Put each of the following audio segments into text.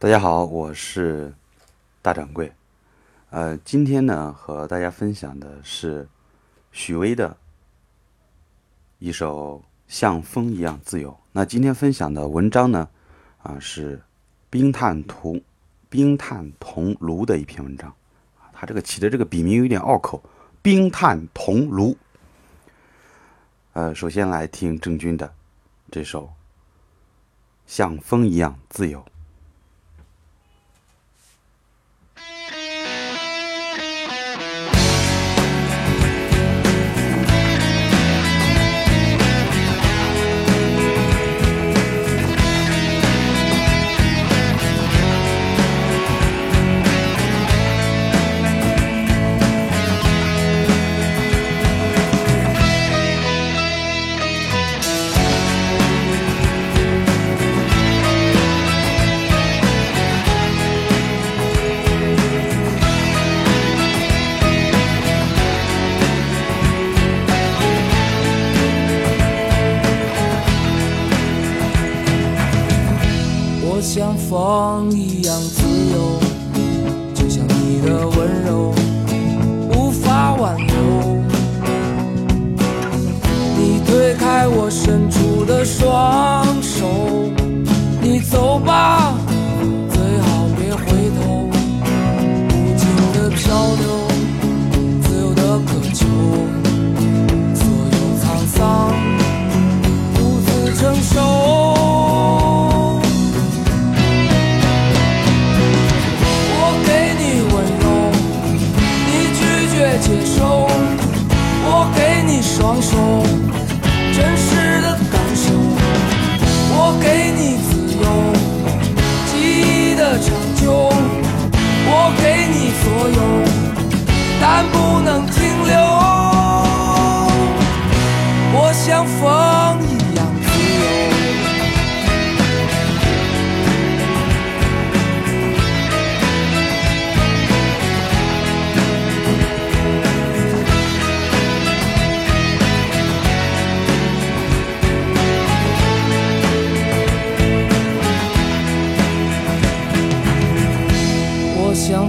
大家好，我是大掌柜。呃，今天呢，和大家分享的是许巍的一首《像风一样自由》。那今天分享的文章呢，啊，是冰炭图冰炭桐庐的一篇文章。他这个起的这个笔名有点拗口，冰炭桐庐。呃，首先来听郑钧的这首《像风一样自由》。像风一样自由，就像你的温柔无法挽留。你推开我伸出的双手，你走吧，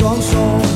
双手，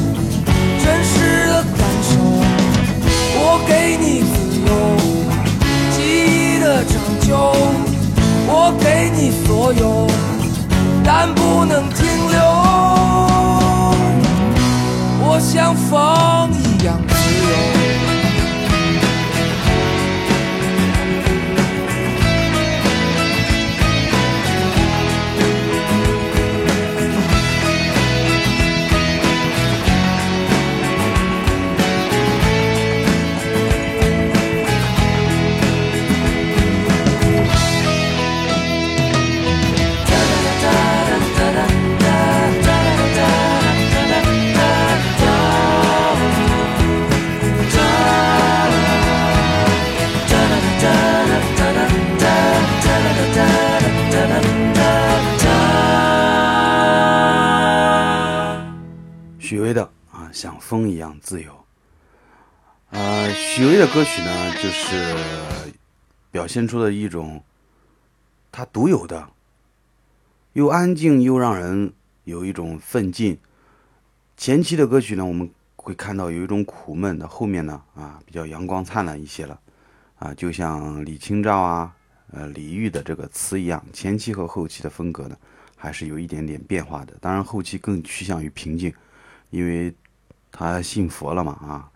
许巍的啊，像风一样自由。呃，许巍的歌曲呢，就是表现出了一种他独有的，又安静又让人有一种奋进。前期的歌曲呢，我们会看到有一种苦闷的，后面呢啊比较阳光灿烂一些了，啊，就像李清照啊、呃李煜的这个词一样，前期和后期的风格呢还是有一点点变化的。当然，后期更趋向于平静。因为他信佛了嘛啊，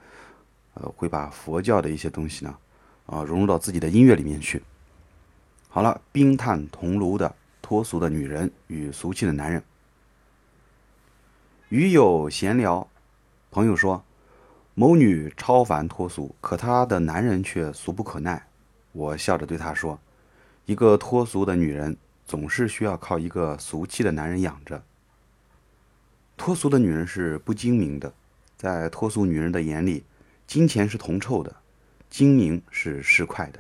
呃，会把佛教的一些东西呢，啊，融入到自己的音乐里面去。好了，冰炭桐庐的脱俗的女人与俗气的男人。与友闲聊，朋友说：“某女超凡脱俗，可她的男人却俗不可耐。我笑着对她说：“一个脱俗的女人，总是需要靠一个俗气的男人养着。脱俗的女人是不精明的，在脱俗女人的眼里，金钱是铜臭的，精明是市侩的，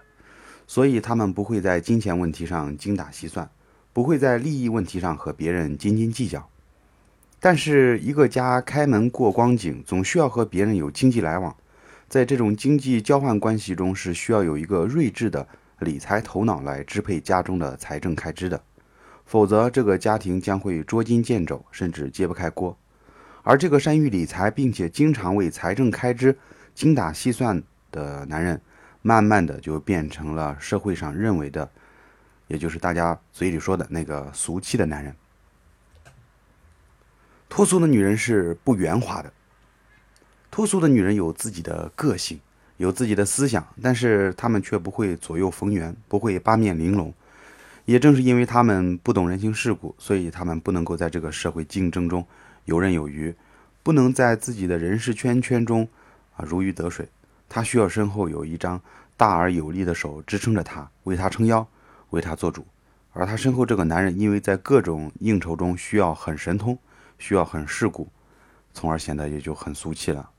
所以她们不会在金钱问题上精打细算，不会在利益问题上和别人斤斤计较。”但是，一个家开门过光景，总需要和别人有经济来往，在这种经济交换关系中，是需要有一个睿智的理财头脑来支配家中的财政开支的，否则这个家庭将会捉襟见肘，甚至揭不开锅。而这个善于理财并且经常为财政开支精打细算的男人，慢慢的就变成了社会上认为的，也就是大家嘴里说的那个俗气的男人。脱俗的女人是不圆滑的。脱俗的女人有自己的个性，有自己的思想，但是她们却不会左右逢源，不会八面玲珑。也正是因为他们不懂人情世故，所以他们不能够在这个社会竞争中游刃有余，不能在自己的人事圈圈中啊如鱼得水。他需要身后有一张大而有力的手支撑着他，为他撑腰，为他做主。而他身后这个男人，因为在各种应酬中需要很神通。需要很世故，从而显得也就很俗气了。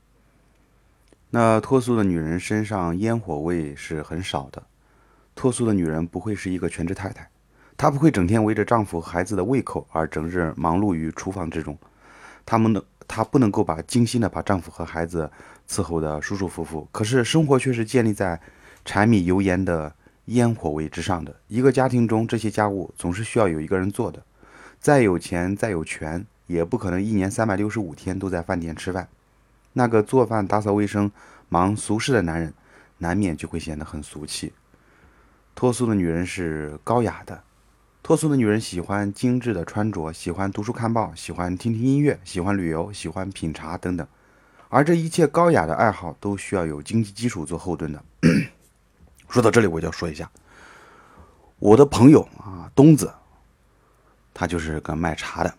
那脱俗的女人身上烟火味是很少的。脱俗的女人不会是一个全职太太，她不会整天围着丈夫和孩子的胃口而整日忙碌于厨房之中。她们的她不能够把精心的把丈夫和孩子伺候的舒舒服服，可是生活却是建立在柴米油盐的烟火味之上的。一个家庭中，这些家务总是需要有一个人做的。再有钱，再有权。也不可能一年三百六十五天都在饭店吃饭。那个做饭、打扫卫生、忙俗事的男人，难免就会显得很俗气。脱俗的女人是高雅的，脱俗的女人喜欢精致的穿着，喜欢读书看报，喜欢听听音乐，喜欢旅游，喜欢品茶等等。而这一切高雅的爱好，都需要有经济基础做后盾的。说到这里，我就要说一下，我的朋友啊，东子，他就是个卖茶的。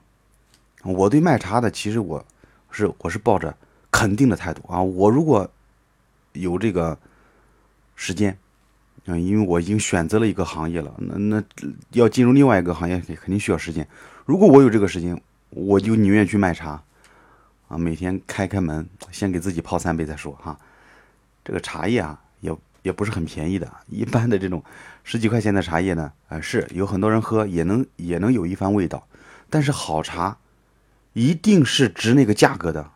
我对卖茶的，其实我是我是抱着肯定的态度啊。我如果有这个时间，嗯，因为我已经选择了一个行业了，那那要进入另外一个行业，肯定需要时间。如果我有这个时间，我就宁愿去卖茶啊，每天开开门，先给自己泡三杯再说哈。这个茶叶啊，也也不是很便宜的，一般的这种十几块钱的茶叶呢，啊，是有很多人喝，也能也能有一番味道，但是好茶。一定是值那个价格的。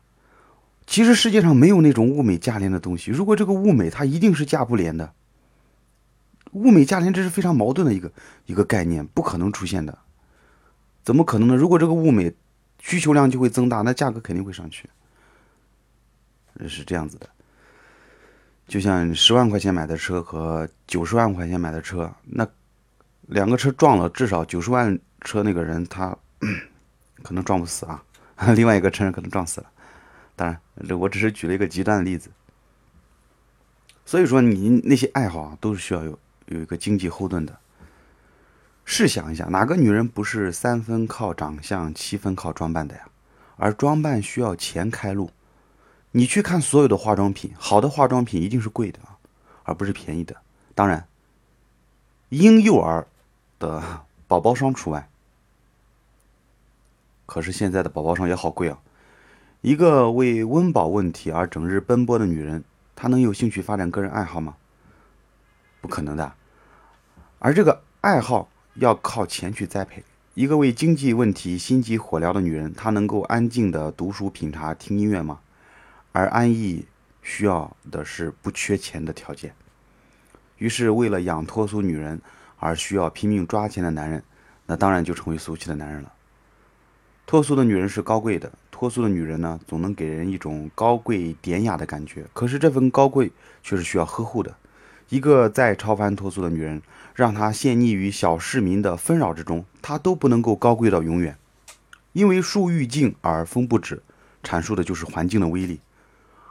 其实世界上没有那种物美价廉的东西。如果这个物美，它一定是价不廉的。物美价廉这是非常矛盾的一个一个概念，不可能出现的。怎么可能呢？如果这个物美，需求量就会增大，那价格肯定会上去。是这样子的。就像十万块钱买的车和九十万块钱买的车，那两个车撞了，至少九十万车那个人他。可能撞不死啊，另外一个车人可能撞死了。当然，这我只是举了一个极端的例子。所以说，你那些爱好啊，都是需要有有一个经济后盾的。试想一下，哪个女人不是三分靠长相，七分靠装扮的呀？而装扮需要钱开路。你去看所有的化妆品，好的化妆品一定是贵的啊，而不是便宜的。当然，婴幼儿的宝宝霜除外。可是现在的宝宝霜也好贵啊！一个为温饱问题而整日奔波的女人，她能有兴趣发展个人爱好吗？不可能的。而这个爱好要靠钱去栽培。一个为经济问题心急火燎的女人，她能够安静的读书、品茶、听音乐吗？而安逸需要的是不缺钱的条件。于是，为了养脱俗女人而需要拼命抓钱的男人，那当然就成为俗气的男人了。脱俗的女人是高贵的，脱俗的女人呢，总能给人一种高贵典雅的感觉。可是这份高贵却是需要呵护的。一个再超凡脱俗的女人，让她陷溺于小市民的纷扰之中，她都不能够高贵到永远。因为树欲静而风不止，阐述的就是环境的威力。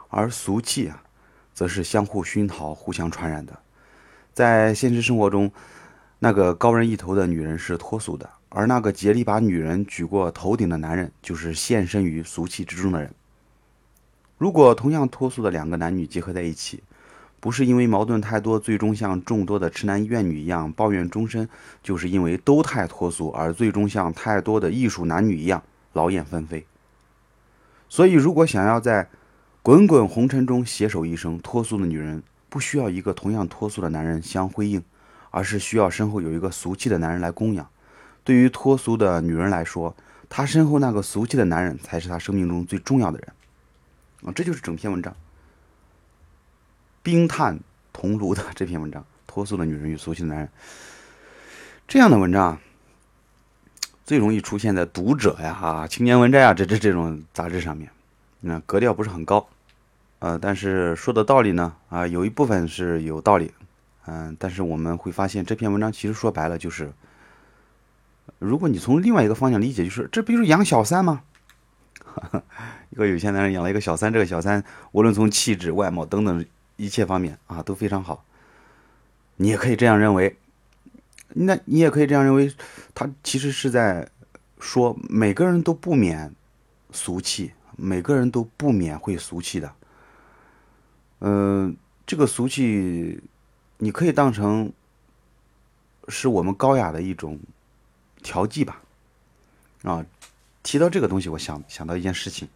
而俗气啊，则是相互熏陶、互相传染的。在现实生活中，那个高人一头的女人是脱俗的。而那个竭力把女人举过头顶的男人，就是献身于俗气之中的人。如果同样脱俗的两个男女结合在一起，不是因为矛盾太多，最终像众多的痴男怨女一样抱怨终身，就是因为都太脱俗，而最终像太多的艺术男女一样劳燕分飞。所以，如果想要在滚滚红尘中携手一生，脱俗的女人不需要一个同样脱俗的男人相辉映，而是需要身后有一个俗气的男人来供养。对于脱俗的女人来说，她身后那个俗气的男人才是她生命中最重要的人。啊，这就是整篇文章。冰炭桐炉的这篇文章，脱俗的女人与俗气的男人，这样的文章啊最容易出现在《读者》呀、哈青年文摘啊这这这种杂志上面，那格调不是很高，呃，但是说的道理呢，啊，有一部分是有道理，嗯，但是我们会发现这篇文章其实说白了就是，如果你从另外一个方向理解，就是这不就是养小三吗？一个有钱男人养了一个小三，这个小三无论从气质、外貌等等。一切方面啊都非常好，你也可以这样认为，那你也可以这样认为，他其实是在说每个人都不免俗气，每个人都不免会俗气的。嗯，这个俗气，你可以当成是我们高雅的一种调剂吧。啊，提到这个东西，我想想到一件事情，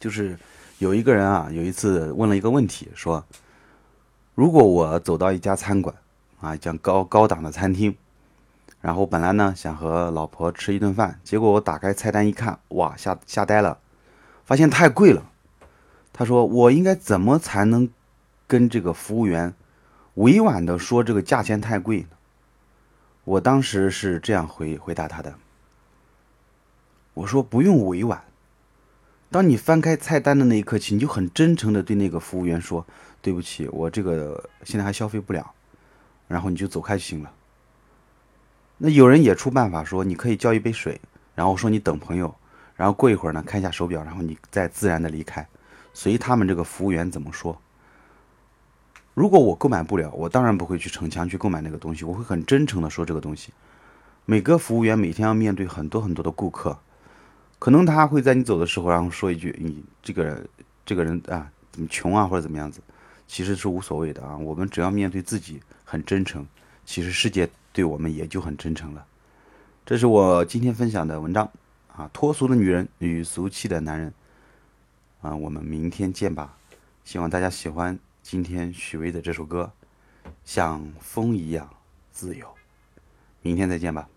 就是。有一个人啊，有一次问了一个问题，说：“如果我走到一家餐馆，啊，一家高高档的餐厅，然后本来呢想和老婆吃一顿饭，结果我打开菜单一看，哇，吓吓呆了，发现太贵了。”他说：“我应该怎么才能跟这个服务员委婉的说这个价钱太贵呢？”我当时是这样回回答他的：“我说不用委婉。”当你翻开菜单的那一刻起，你就很真诚的对那个服务员说：“对不起，我这个现在还消费不了。”然后你就走开就行了。那有人也出办法说，你可以叫一杯水，然后说你等朋友，然后过一会儿呢看一下手表，然后你再自然的离开，随他们这个服务员怎么说。如果我购买不了，我当然不会去逞强去购买那个东西，我会很真诚的说这个东西。每个服务员每天要面对很多很多的顾客。可能他会在你走的时候，然后说一句：“你这个，这个人啊，怎么穷啊，或者怎么样子？”其实是无所谓的啊。我们只要面对自己很真诚，其实世界对我们也就很真诚了。这是我今天分享的文章啊，脱俗的女人与俗气的男人啊，我们明天见吧。希望大家喜欢今天许巍的这首歌《像风一样自由》。明天再见吧。